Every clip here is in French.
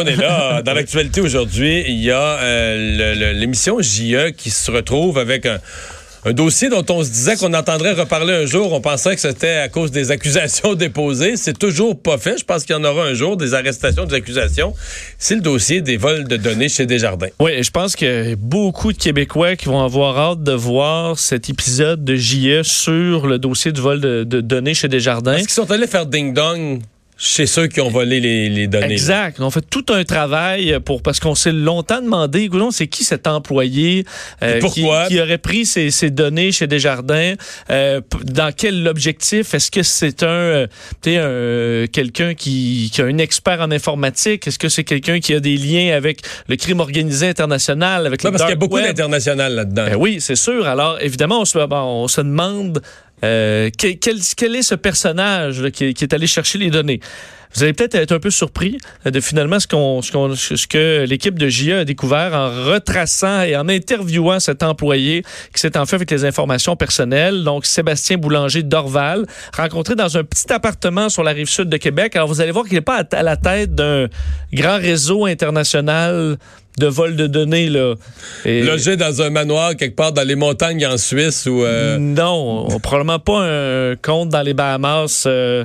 On est là. Dans l'actualité aujourd'hui, il y a euh, l'émission JE qui se retrouve avec un, dossier dont on se disait qu'on entendrait reparler un jour. On pensait que c'était à cause des accusations déposées. C'est toujours pas fait. Je pense qu'il y en aura un jour, des arrestations, des accusations. C'est le dossier des vols de données chez Desjardins. Oui, je pense que beaucoup de Québécois qui vont avoir hâte de voir cet épisode de JE sur le dossier du vol de, de données chez Desjardins. Est-ce qu'ils sont allés faire ding-dong? Chez ceux qui ont volé les, données. Exact. On fait tout un travail pour parce qu'on s'est longtemps demandé, c'est qui cet employé euh, qui, aurait pris ces, données chez Desjardins, euh, dans quel objectif? Est-ce que c'est un, euh, quelqu'un qui, qui a un expert en informatique? Est-ce que c'est quelqu'un qui a des liens avec le crime organisé international, avec parce qu'il y a beaucoup d'international là-dedans. Ben oui, c'est sûr. Alors évidemment, on se, on se demande euh, quel, quel, est ce personnage qui, est allé chercher les données? Vous allez peut-être être un peu surpris de finalement ce, qu'on, ce, ce que l'équipe de JE a découvert en retraçant et en interviewant cet employé qui s'est en fait avec les informations personnelles. Donc, Sébastien Boulanger d'Orval, rencontré dans un petit appartement sur la rive sud de Québec. Alors, vous allez voir qu'il n'est pas à la tête d'un grand réseau international de vol de données. Là. Logé dans un manoir quelque part dans les montagnes en Suisse ou... Euh... Non, probablement pas un compte dans les Bahamas. Euh,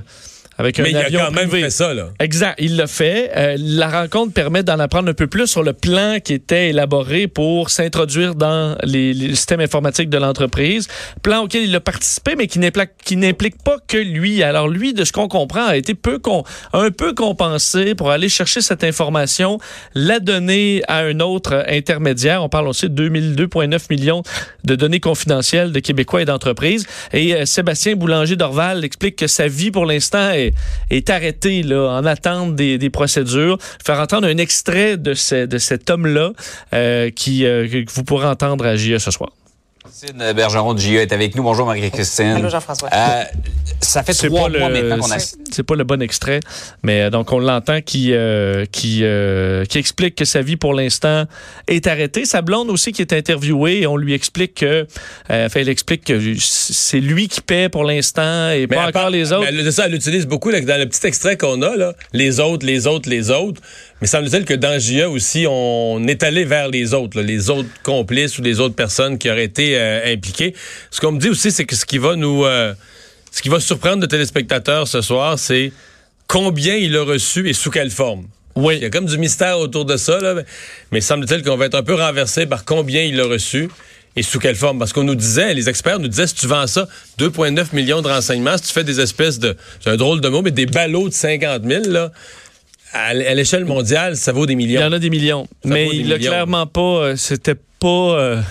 avec Mais il a quand même fait ça, là. Exact, il l'a fait. Euh, la rencontre permet d'en apprendre un peu plus sur le plan qui était élaboré pour s'introduire dans les, systèmes informatiques de l'entreprise. Plan auquel il a participé, mais qui n'implique pas que lui. Alors lui, de ce qu'on comprend, a été peu un peu compensé pour aller chercher cette information, la donner à un autre intermédiaire. On parle aussi de 2,9 millions de données confidentielles de Québécois et d'entreprises. Et euh, Sébastien Boulanger d'Orval explique que sa vie pour l'instant est est, arrêté là, en attente des, procédures. Faire entendre un extrait de cet homme-là euh, qui, euh, que vous pourrez entendre à JE ce soir. Christine Bergeron de JE est avec nous. Bonjour Marie-Christine. Bonjour Jean-François. Euh, ça fait trois mois maintenant qu'on a... C'est pas le bon extrait, mais euh, donc on l'entend qui, euh, qui, euh, qui explique que sa vie pour l'instant est arrêtée. Sa blonde aussi qui est interviewée et on lui explique que... enfin, elle explique que c'est lui qui paie pour l'instant et pas encore les autres. Mais ça, elle utilise beaucoup dans le petit extrait qu'on a, là, les autres, les autres, les autres. Mais semble-t-il que dans JA aussi, on est allé vers les autres, les autres complices ou les autres personnes qui auraient été euh. Ce qu'on me dit aussi, c'est que ce qui va nous, euh, ce qui va surprendre le téléspectateurs ce soir, c'est combien il a reçu et sous quelle forme. Oui. Il y a comme du mystère autour de ça, là, mais semble-t-il qu'on va être un peu renversé par combien il a reçu et sous quelle forme? Parce qu'on nous disait, les experts nous disaient, si tu vends ça, 2,9 millions de renseignements, si tu fais des espèces de, c'est un drôle de mot, mais des ballots de 50 000, là, à l'échelle mondiale, ça vaut des millions. Il y en a des millions. mais il n'a clairement pas. Euh, c'était pas. Euh,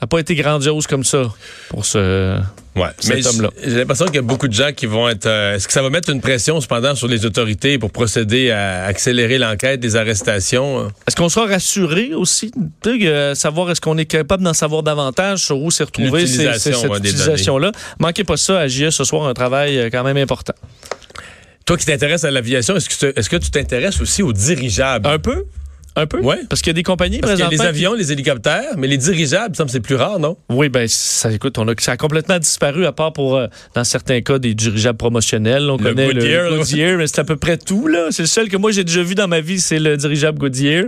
n'a pas été grandiose comme ça pour ce. Ouais, cet homme-là. J'ai l'impression qu'il y a beaucoup de gens qui vont être. Euh, est-ce que ça va mettre une pression cependant sur les autorités pour procéder à accélérer l'enquête des arrestations? Est-ce qu'on sera rassuré aussi de savoir est-ce qu'on est capable d'en savoir davantage sur où s'est retrouvée cette utilisation-là? Manquez pas ça à JE ce soir, un travail quand même important. Toi qui t'intéresses à l'aviation, est-ce que, est-ce que tu t'intéresses aussi aux dirigeables? Un peu. Un peu? Oui. Parce qu'il y a des compagnies, Parce y a les avions, les hélicoptères, mais les dirigeables, ça me c'est plus rare, non? Oui, ben ça, écoute, on a, ça a complètement disparu, à part pour, euh, dans certains cas, des dirigeables promotionnels. On connaît le Goodyear, mais c'est à peu près tout, là. C'est le seul que moi j'ai déjà vu dans ma vie, c'est le dirigeable Goodyear.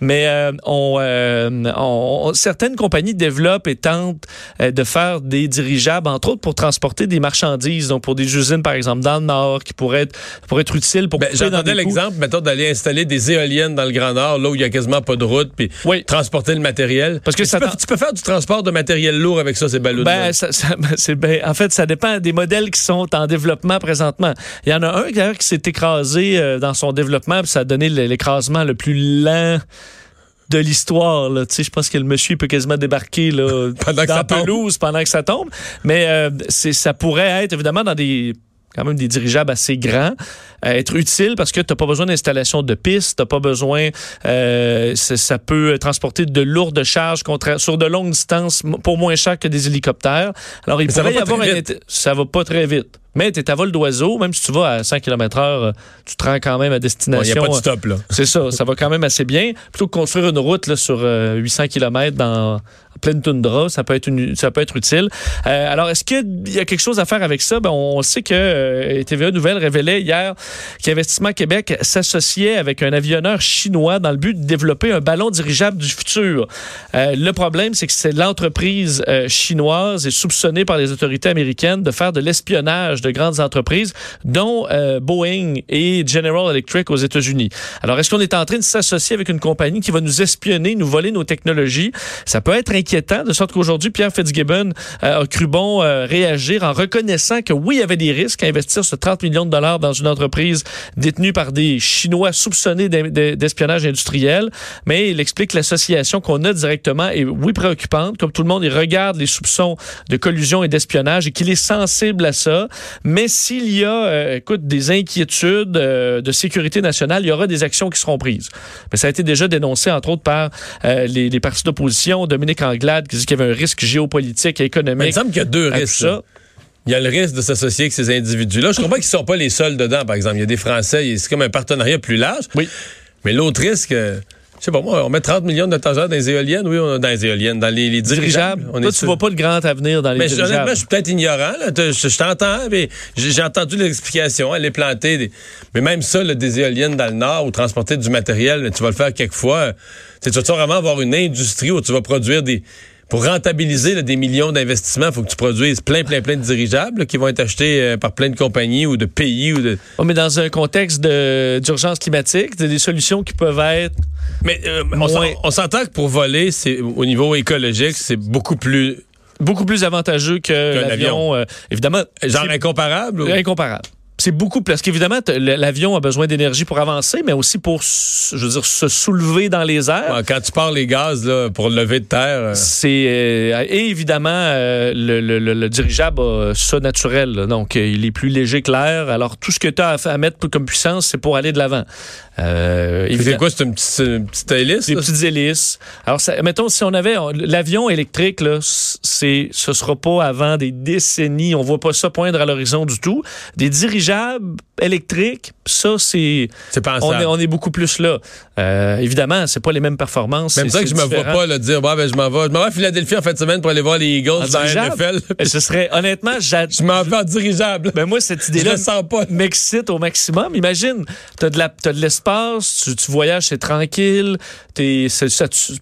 Mais euh, euh, on, certaines compagnies développent et tentent de faire des dirigeables, entre autres pour transporter des marchandises, donc pour des usines, par exemple, dans le Nord, qui pourraient être, pourraient être utiles pour... Ben, J'entendais l'exemple, mettons, d'aller installer des éoliennes dans le Grand Nord, où il y a quasiment pas de route, puis transporter le matériel. Parce que tu peux, faire du transport de matériel lourd avec ça, ces ballons. Ben, ben, en fait, ça dépend des modèles qui sont en développement présentement. Il y en a un d'ailleurs qui s'est écrasé euh, dans son développement, puis ça a donné l'écrasement le plus lent de l'histoire. Je pense que le monsieur peut quasiment débarquer là, pendant dans que pelouse pendant que ça tombe. Mais euh, ça pourrait être évidemment dans des quand même des dirigeables assez grands, euh, être utile parce que tu n'as pas besoin d'installation de pistes, tu n'as pas besoin, euh, ça peut transporter de lourdes charges sur de longues distances pour moins cher que des hélicoptères. Alors, il pourrait y avoir un... Ça va pas très vite. Mais tu es à vol d'oiseau, même si tu vas à 100 km heure, tu te rends quand même à destination. Il n'y a pas de stop, là. C'est ça, ça va quand même assez bien. Plutôt que construire une route là, sur 800 euh, km dans pleine toundra, ça peut être, une, ça peut être utile. Euh, alors, est-ce qu'il y a quelque chose à faire avec ça? Ben, on sait que euh, TVA Nouvelle révélait hier qu'Investissement Québec s'associait avec un avionneur chinois dans le but de développer un ballon dirigeable du futur. Euh, le problème, c'est que c'est l'entreprise euh, chinoise est soupçonnée par les autorités américaines de faire de l'espionnage de grandes entreprises, dont euh, Boeing et General Electric aux États-Unis. Alors, est-ce qu'on est en train de s'associer avec une compagnie qui va nous espionner, nous voler nos technologies? Ça peut être inquiétant, de sorte qu'aujourd'hui, Pierre Fitzgibbon euh, a cru bon euh, réagir en reconnaissant que oui, il y avait des risques à investir ce 30 millions de dollars dans une entreprise détenue par des Chinois soupçonnés d'e- d'e- d'espionnage industriel, mais il explique que l'association qu'on a directement est, oui, préoccupante. Comme tout le monde, il regarde les soupçons de collusion et d'espionnage et qu'il est sensible à ça. Mais s'il y a, euh, écoute, des inquiétudes de sécurité nationale, il y aura des actions qui seront prises. Mais ça a été déjà dénoncé, entre autres, par les, les partis d'opposition. Dominique Anglade qui dit qu'il y avait un risque géopolitique et Mais il économique. me semble qu'il y a deux risques. ça. Il y a le risque de s'associer avec ces individus-là. Je comprends qu'ils ne sont pas les seuls dedans, par exemple. Il y a des Français, c'est comme un partenariat plus large. Oui. Mais l'autre risque, euh, je sais pas moi, on met 30 millions de dollars dans les éoliennes, oui, on- dans les éoliennes, dans les, les dirigeables. Dirigeable. On Toi, est tu sûr. vois pas le grand avenir dans les Mais je- honnêtement, dirigeables. je suis peut-être ignorant. là. Je, je t'entends, mais j'ai entendu l'explication. Elle est plantée. des- Mais même ça, là, des éoliennes dans le Nord ou transporter du matériel, tu vas le faire quelquefois. Tu vas vraiment avoir une industrie où tu vas produire des... Pour rentabiliser là, des millions d'investissements, il faut que tu produises plein, plein, plein de dirigeables là, qui vont être achetés euh, par plein de compagnies ou de pays. ou de. Oh, mais dans un contexte de- d'urgence climatique, c'est des solutions qui peuvent être Mais euh, on s'en- Moins. on s'entend que pour voler, c'est au niveau écologique, c'est beaucoup plus beaucoup plus avantageux que Qu'un l'avion. euh, évidemment, genre incomparable. ou- incomparable. C'est beaucoup plus. Parce qu'évidemment, l'avion a besoin d'énergie pour avancer, mais aussi pour, je veux dire, se soulever dans les airs. Ouais, Quand tu pars les gaz là, pour lever de terre. euh, C'est euh, et évidemment euh, le, le- le- le dirigeable a ça naturel, là. donc il est plus léger que l'air. Alors tout ce que tu as à, à mettre comme puissance, c'est pour aller de l'avant. Euh, C'est quoi, c'est une petite, une petite hélice? des là? petites hélices. Alors, ça, mettons, si on avait on- l'avion électrique, là, c'est, ce sera pas avant des décennies. On voit pas ça poindre à l'horizon du tout. Des dirigeables électriques, ça, c'est, C'est on est, on est beaucoup plus là. Euh, évidemment, c'est pas les mêmes performances. Même ça que je c'est me vois différent. pas le dire, bon, ben, je m'en vais. Je m'en vais à Philadelphie en fin de semaine pour aller voir les Eagles En dans la dirigeable? NFL. Ce serait, honnêtement, Je m'en vais en dirigeable. ben moi, cette je idée-là le sens pas. m'excite au maximum. Imagine, t'as de l'espace, tu, tu voyages, c'est tranquille, t'es,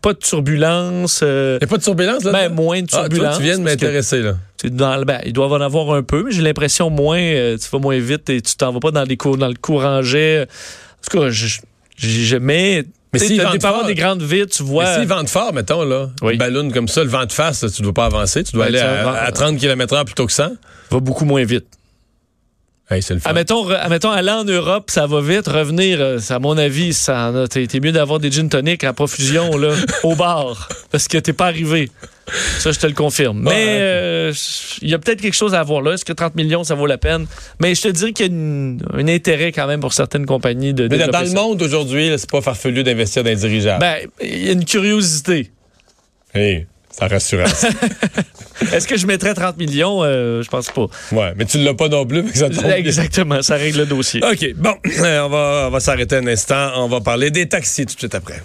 pas de turbulence. euh, a pas de turbulence, là? ben, moins de ah, toi, turbulence. tu viens de m'intéresser, là. Dans ben, il doit y en avoir un peu, mais j'ai l'impression moins, euh, tu vas moins vite et tu t'en vas pas dans, les cours, dans le courant jet. En tout cas, je- mais, Mais vendent des, pas avoir fort- des grandes vitres, tu Mais vois. s'ils vendent fort, mettons, là, Oui. une ballon comme ça, le vent de face, là, tu ne dois pas avancer. Tu dois Ben, aller à, vas- à 30 km h plutôt que 100. va beaucoup moins vite. Hey, c'est le. Admettons, admettons, aller en Europe, ça va vite. Revenir, euh, à mon avis, ça en t'es mieux d'avoir des gin tonic à profusion là, au bar parce que t'es pas arrivé. Ça, je te le confirme. Mais euh, il y a peut-être quelque chose à voir là. Est-ce que 30 millions, ça vaut la peine? Mais je te dirais qu'il y a une- un intérêt quand même pour certaines compagnies de Mais dans, le monde aujourd'hui, c'est pas farfelu d'investir dans les dirigeables. Ben, il y a une curiosité. Hey, ça. Est-ce que je mettrais 30 millions? Euh, je pense pas. ouais, mais tu ne l'as pas non plus, mais ça tombe. Exactement, ça règle le dossier. OK, bon, on va, on va s'arrêter un instant. On va parler des taxis tout de suite après.